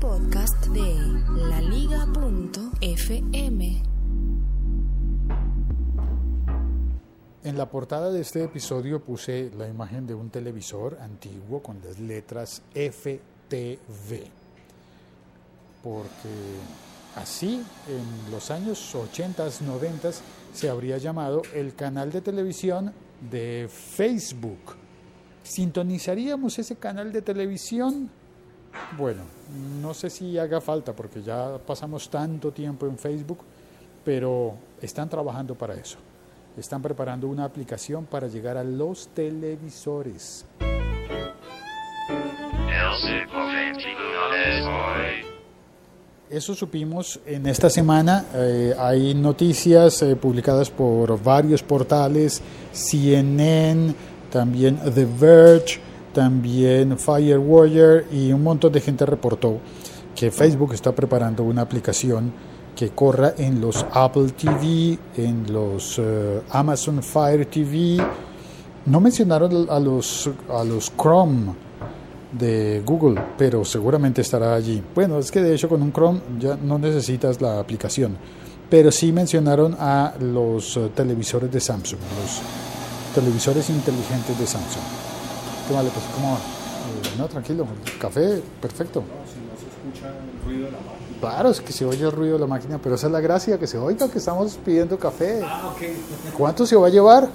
podcast de laliga.fm. En la portada de este episodio puse la imagen de un televisor antiguo con las letras FTV. Porque así en los años 80, 90 se habría llamado el canal de televisión de Facebook. ¿Sintonizaríamos ese canal de televisión? Bueno, no sé si haga falta porque ya pasamos tanto tiempo en Facebook, pero están trabajando para eso. Están preparando una aplicación para llegar a los televisores. Eso supimos en esta semana. Eh, hay noticias eh, publicadas por varios portales, CNN, también The Verge, también Firewire y un montón de gente reportó que Facebook está preparando una aplicación que corra en los Apple TV, en los eh, Amazon Fire TV. No mencionaron a los, a los Chrome de Google, pero seguramente estará allí. Bueno, es que de hecho con un Chrome ya no necesitas la aplicación, pero sí mencionaron a los eh, televisores de Samsung, los televisores inteligentes de Samsung. ¿Qué vale? Pues como... Eh, no, tranquilo, café, perfecto. No, si no se escucha el ruido de la máquina. Claro, es que se oye el ruido de la máquina, pero esa es la gracia, que se oiga que estamos pidiendo café. Ah, ok. ¿Cuánto se va a llevar?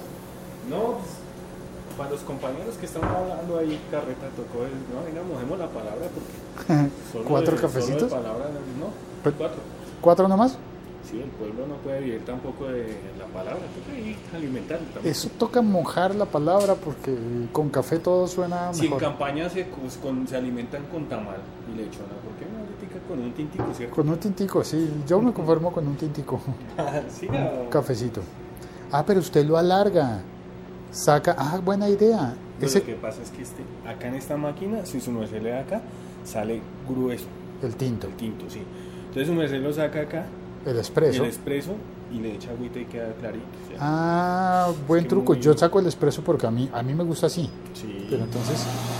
No, pues, para los compañeros que están hablando ahí, Carreta tocó el. No, venga, mojemos la palabra porque. solo ¿Cuatro de- cafecitos? Solo de palabra, no, cuatro. ¿Cuatro nomás? Sí, el pueblo no puede vivir tampoco de la palabra, toca ahí alimentarlo también. Eso toca mojar la palabra porque con café todo suena Si en mejor. campaña se, pues, con- se alimentan con tamal y lechona, ¿por qué no con un tintico, cierto? Con un tintico, sí. Yo me conformo con un tintico. sí, no. Cafecito. Ah, pero usted lo alarga. Saca. Ah, buena idea. Pero Ese, Lo que pasa es que este, acá en esta máquina, si su merced le da acá, sale grueso, el tinto, el tinto, sí. Entonces su merced lo saca acá, el espresso. el expreso, y le echa agüita y queda clarito. o sea, Ah, buen truco. muy- Yo saco el espresso porque a mí, a mí me gusta así. sí. Pero entonces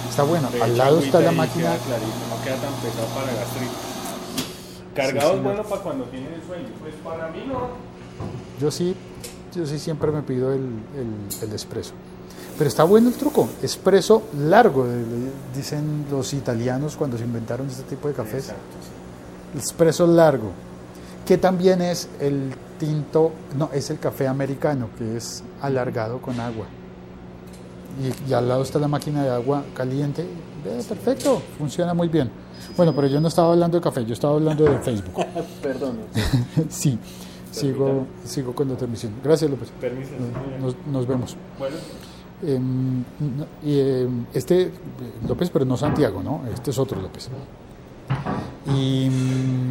está bueno. Le Al lado está la máquina. Queda clarito, no queda tan pesado para gastritis. Cargado es bueno para cuando tienen el sueño. Pues para mí no. Yo sí, yo sí siempre me pido el, el, el espresso. Pero está bueno el truco. Espresso largo, dicen los italianos cuando se inventaron este tipo de cafés. Exacto, sí. Espresso largo, que también es el tinto, no, es el café americano, que es alargado con agua. Y, y al lado está la máquina de agua caliente. Eh, perfecto, funciona muy bien. Bueno, pero yo no estaba hablando de café, yo estaba hablando de Facebook. Perdón. sí, sigo, sigo con la transmisión. Gracias, López. Permiso. Nos, nos vemos. Bueno, Em, em, este eh, López, pero no Santiago, ¿no? Este es otro López. Y mm,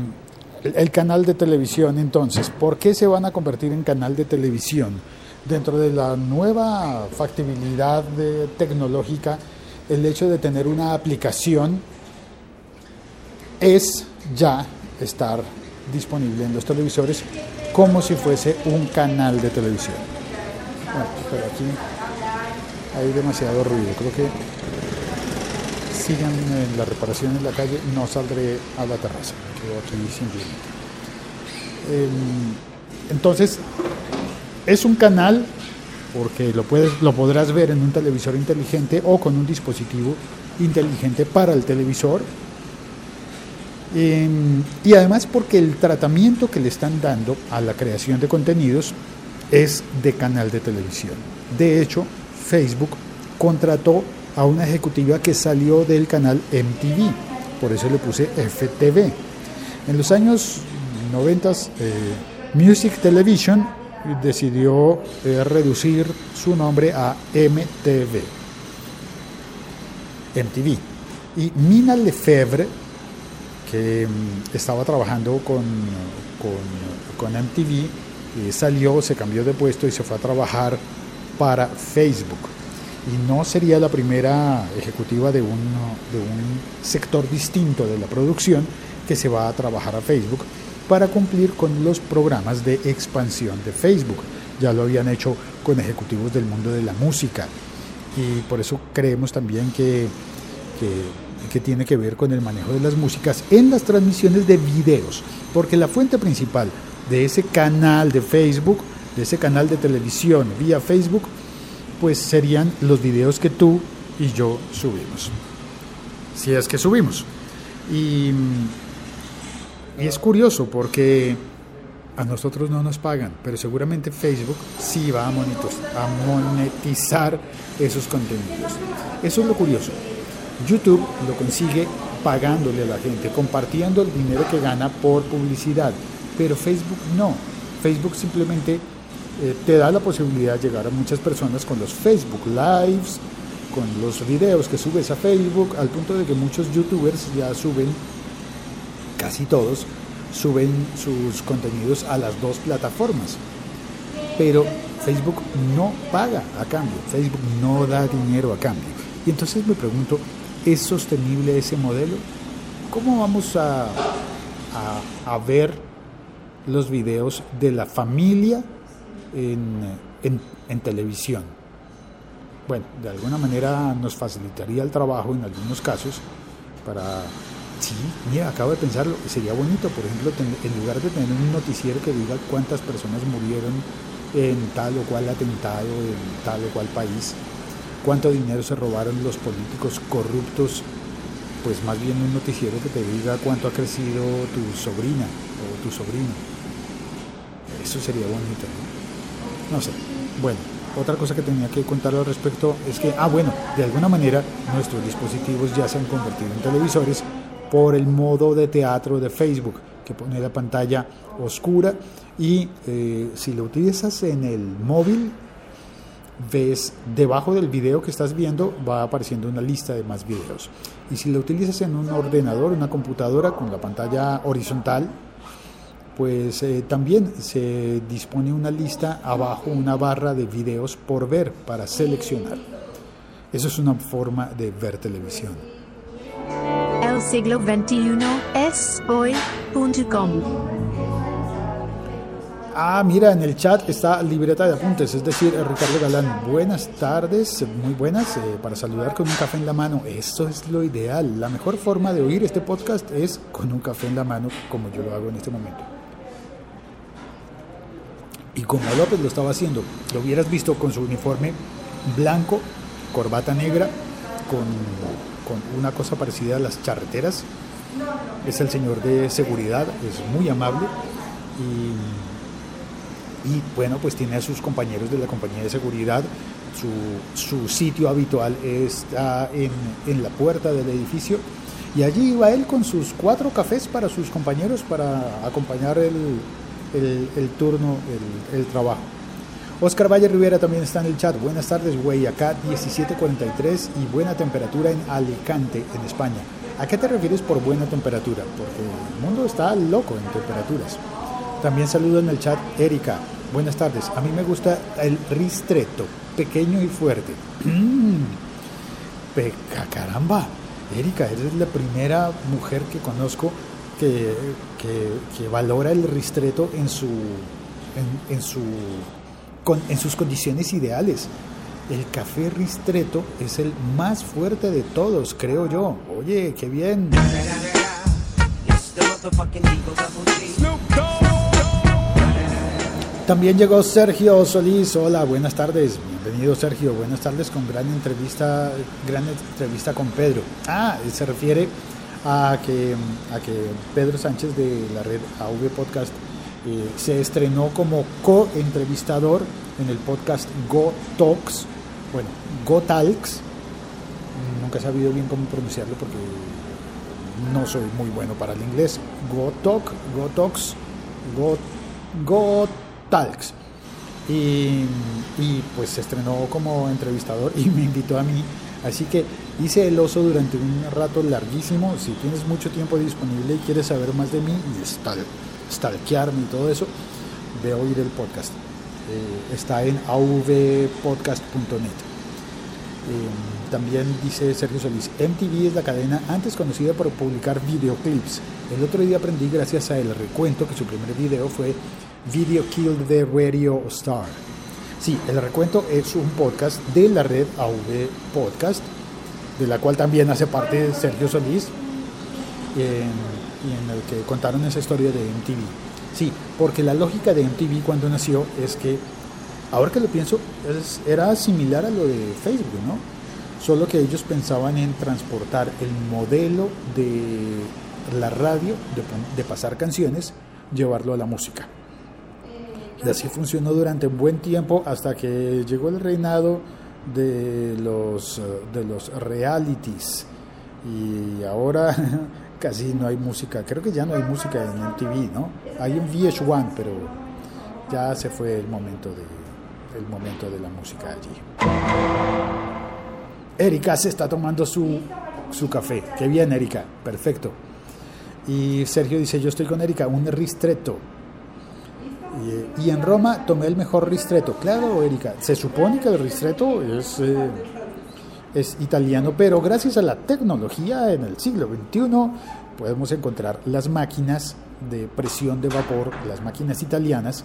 el, canal de televisión, entonces, ¿por qué se van a convertir en canal de televisión? Dentro de la nueva factibilidad de- tecnológica, el hecho de tener una aplicación es ya estar disponible en los televisores como si fuese un canal de televisión. Bueno, pero aquí hay demasiado ruido. Creo que sigan en la reparación en la calle, no saldré a la terraza. Em, entonces, es un canal porque lo, puedes, lo podrás ver en un televisor inteligente o con un dispositivo inteligente para el televisor. Em, y además porque el tratamiento que le están dando a la creación de contenidos es de canal de televisión. De hecho, Facebook contrató a una ejecutiva que salió del canal MTV, por eso le puse FTV. En los años 90, eh, Music Television decidió eh, reducir su nombre a MTV. MTV. Y Mina Lefebvre, que mm, estaba trabajando con, con, MTV, eh, salió, se cambió de puesto y se fue a trabajar para Facebook. Y no sería la primera ejecutiva de un, de un sector distinto de la producción que se va a trabajar a Facebook para cumplir con los programas de expansión de Facebook. Ya lo habían hecho con ejecutivos del mundo de la música. Y por eso creemos también que, que que tiene que ver con el manejo de las músicas en las transmisiones de videos, porque la fuente principal de ese canal de Facebook, de ese canal de televisión vía Facebook, pues serían los videos que tú y yo subimos. Si es que subimos. Y, es curioso porque a nosotros no nos pagan, pero seguramente Facebook sí va a monetizar esos contenidos. Eso es lo curioso. YouTube lo consigue pagándole a la gente, compartiendo el dinero que gana por publicidad, pero Facebook no. Facebook simplemente eh, te da la posibilidad de llegar a muchas personas con los Facebook Lives, con los videos que subes a Facebook, al punto de que muchos youtubers ya suben, casi todos, suben sus contenidos a las dos plataformas. Pero Facebook no paga a cambio, Facebook no da dinero a cambio. Y entonces me pregunto, ¿es sostenible ese modelo? ¿Cómo vamos a, a, ver los videos de la familia en, en televisión? Bueno, de alguna manera nos facilitaría el trabajo en algunos casos para Sí, mira, acabo de pensarlo, sería bonito, por ejemplo, en lugar de tener un noticiero que diga cuántas personas murieron en tal o cual atentado, en tal o cual país, cuánto dinero se robaron los políticos corruptos, pues más bien un noticiero que te diga cuánto ha crecido tu sobrina o tu sobrino. Eso sería bonito, ¿no? No sé. Bueno, otra cosa que tenía que contar al respecto es que, ah, bueno, de alguna manera nuestros dispositivos ya se han convertido en televisores por el modo de teatro de Facebook, que pone la pantalla oscura y eh, si lo utilizas en el móvil, ves debajo del video que estás viendo va apareciendo una lista de más videos. Y si lo utilizas en un ordenador, una computadora con la pantalla horizontal, pues eh, también se dispone una lista abajo, una barra de videos por ver para seleccionar. Eso es una forma de ver televisión siglo XXI es hoy.com. Ah, mira, en el chat está libreta de apuntes, es decir, Ricardo Galán. Buenas tardes, muy buenas, eh, para saludar con un café en la mano. Eso es lo ideal. La mejor forma de oír este podcast es con un café en la mano, como yo lo hago en este momento. Y como López lo estaba haciendo, lo hubieras visto con su uniforme blanco, corbata negra, con con una cosa parecida a las charreteras. Es el señor de seguridad, es muy amable y, bueno, pues tiene a sus compañeros de la compañía de seguridad. Su, su sitio habitual está en, en, la puerta del edificio y allí iba él con sus cuatro cafés para sus compañeros para acompañar el, el, turno, el, trabajo. Oscar Valle Rivera también está en el chat. Buenas tardes, güey. Acá 17.43 y buena temperatura en Alicante, en España. ¿A qué te refieres por buena temperatura? Porque el mundo está loco en temperaturas. También saludo en el chat Erika. Buenas tardes. A mí me gusta el ristreto, pequeño y fuerte. Peca, caramba. Erika, eres la primera mujer que conozco que, que, valora el ristreto en su, en su en sus condiciones ideales. El café ristreto es el más fuerte de todos, creo yo. Oye, qué bien. También llegó Sergio Solís. Hola, buenas tardes. Bienvenido Sergio. Buenas tardes con gran entrevista, gran entrevista con Pedro. Ah, se refiere a que, a que Pedro Sánchez de la red AV Podcast eh, se estrenó como co-entrevistador en el podcast Go Talks, bueno, Go Talks, nunca he sabido bien cómo pronunciarlo porque no soy muy bueno para el inglés, Go Talk, Go Talks, Go, Go Talks. Y, y, pues se estrenó como entrevistador y me invitó a mí. Así que hice el oso durante un rato larguísimo. Si tienes mucho tiempo disponible y quieres saber más de mí, está stalkearme y todo eso, de oír el podcast. Eh, está en avpodcast.net. Eh, también dice Sergio Solís, MTV es la cadena antes conocida por publicar videoclips. El otro día aprendí gracias a el recuento que su primer video fue Video Killed the Radio Star. Sí, el recuento es un podcast de la red AV Podcast de la cual también hace parte Sergio Solís, eh, y en el que contaron esa historia de MTV. Sí, porque la lógica de MTV cuando nació es que, ahora que lo pienso, es- era similar a lo de Facebook, ¿no? Solo que ellos pensaban en transportar el modelo de la radio, de, de pasar canciones, llevarlo a la música. Y así funcionó durante un buen tiempo hasta que llegó el reinado de los, eh, de los realities. Y ahora casi no hay música. Creo que ya no hay música en MTV, ¿no? Hay un VH1, pero ya se fue el momento de, el momento de la música allí. Erika se está tomando su, su café. Qué bien, Erika. Perfecto. Y Sergio dice, yo estoy con Erika, un ristretto. Y, en Roma tomé el mejor ristretto. Claro, Erika, se supone que el ristretto es, eh, es italiano, pero gracias a la tecnología en el siglo XXI podemos encontrar las máquinas de presión de vapor, las máquinas italianas,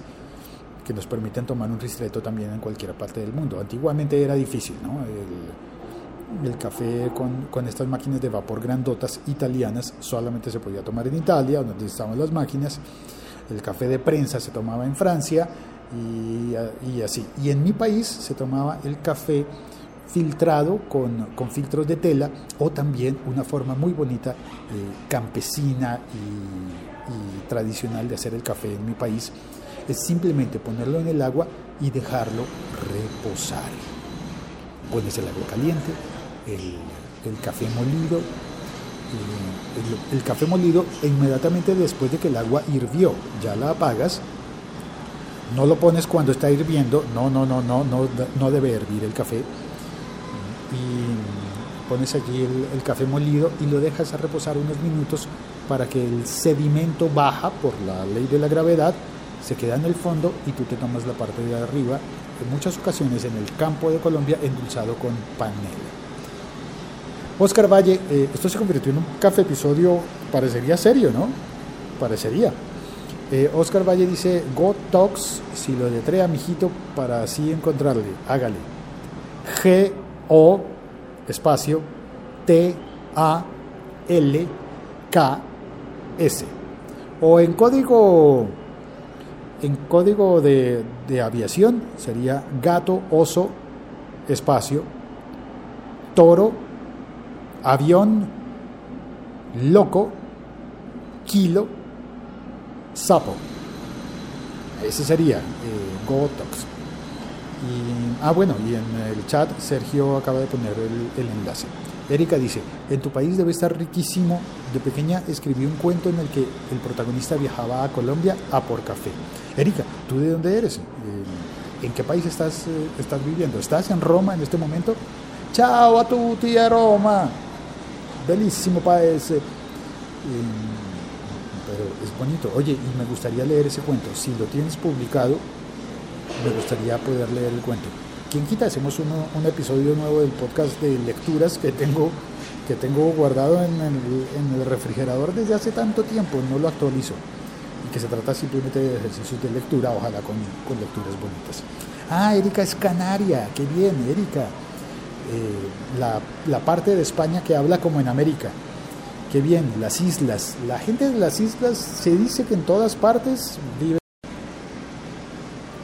que nos permiten tomar un ristretto también en cualquier parte del mundo. Antiguamente era difícil, ¿no? El, el café con, con estas máquinas de vapor grandotas italianas solamente se podía tomar en Italia, donde estaban las máquinas. El café de prensa se tomaba en Francia y, así. Y en mi país se tomaba el café filtrado con, con filtros de tela o también una forma muy bonita, eh, campesina y, tradicional de hacer el café en mi país es simplemente ponerlo en el agua y dejarlo reposar. Pones el agua caliente, el café molido, el, el, café molido inmediatamente después de que el agua hirvió, ya la apagas, no lo pones cuando está hirviendo, no, no, no, no, no, no debe hervir el café, y pones allí el, el café molido y lo dejas a reposar unos minutos para que el sedimento baja por la ley de la gravedad se queda en el fondo y tú te tomas la parte de arriba, en muchas ocasiones en el campo de Colombia, endulzado con panela. Oscar Valle, eh, esto se convirtió en un café episodio, parecería serio, ¿no? Parecería. Eh, Oscar Valle dice, Go Talks, si lo letrea, mijito, para así encontrarle, hágale. G O espacio T A L K S. O en código en código de, de, aviación sería gato, oso, espacio, toro, avión, loco, kilo, sapo. Ese sería eh, Gotox. Y, ah, bueno, y en el chat Sergio acaba de poner el, enlace. Erika dice, en tu país debe estar riquísimo. De pequeña escribí un cuento en el que el protagonista viajaba a Colombia a por café. Erika, ¿tú de dónde eres? Eh, ¿En qué país estás, eh, estás viviendo? ¿Estás en Roma en este momento? Ciao a tutti a Roma. Bellísimo país. Eh, pero es bonito. Oye, y me gustaría leer ese cuento. Si lo tienes publicado, me gustaría poder leer el cuento. ¿Quién quita? Hacemos uno, un episodio nuevo del podcast de lecturas que tengo, que tengo guardado en el, en el, refrigerador desde hace tanto tiempo, no lo actualizo. Y que se trata simplemente de ejercicios de lectura, ojalá con, con lecturas bonitas. Ah, Erika es canaria, qué bien, Erika. Eh, la, la parte de España que habla como en América. Qué bien, las islas. La gente de las islas se dice que en todas partes vive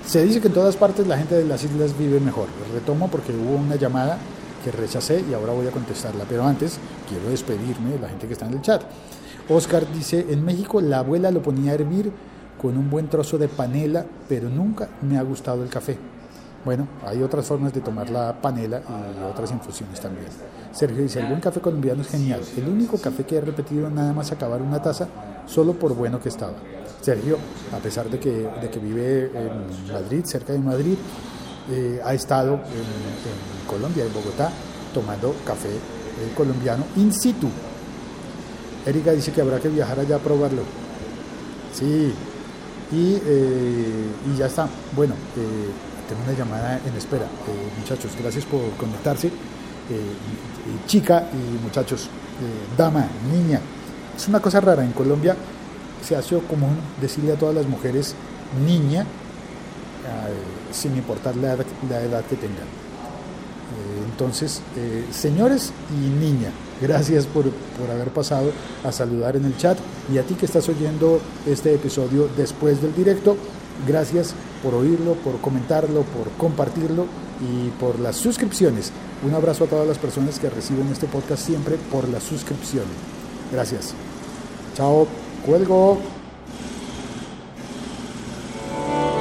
se dice que en todas partes la gente de las islas vive mejor. Retomo porque hubo una llamada que rechacé y ahora voy a contestarla. Pero antes quiero despedirme de la gente que está en el chat. Oscar dice, en México la abuela lo ponía a hervir con un buen trozo de panela, pero nunca me ha gustado el café. Bueno, hay otras formas de tomar la panela y otras infusiones también. Sergio dice, buen café colombiano es genial. El único café que he repetido nada más acabar una taza, solo por bueno que estaba. Sergio, a pesar de que, de que vive en Madrid, cerca de Madrid, eh, ha estado en, en, Colombia, en Bogotá, tomando café eh, colombiano in situ. Erika dice que habrá que viajar allá a probarlo. Sí, y, eh, y ya está. Bueno, tengo una llamada en espera. muchachos, gracias por conectarse. chica y muchachos, dama, niña. Es una cosa rara en Colombia se hace común decirle a todas las mujeres niña, eh, sin importar la edad, que tengan. entonces, señores y niña, gracias por, por haber pasado a saludar en el chat y a ti que estás oyendo este episodio después del directo, gracias por oírlo, por comentarlo, por compartirlo y por las suscripciones. Un abrazo a todas las personas que reciben este podcast siempre por la suscripción. Gracias. Chao. Cuelgo.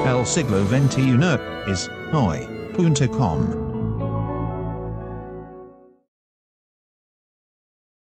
El siglo XXI es hoy.com.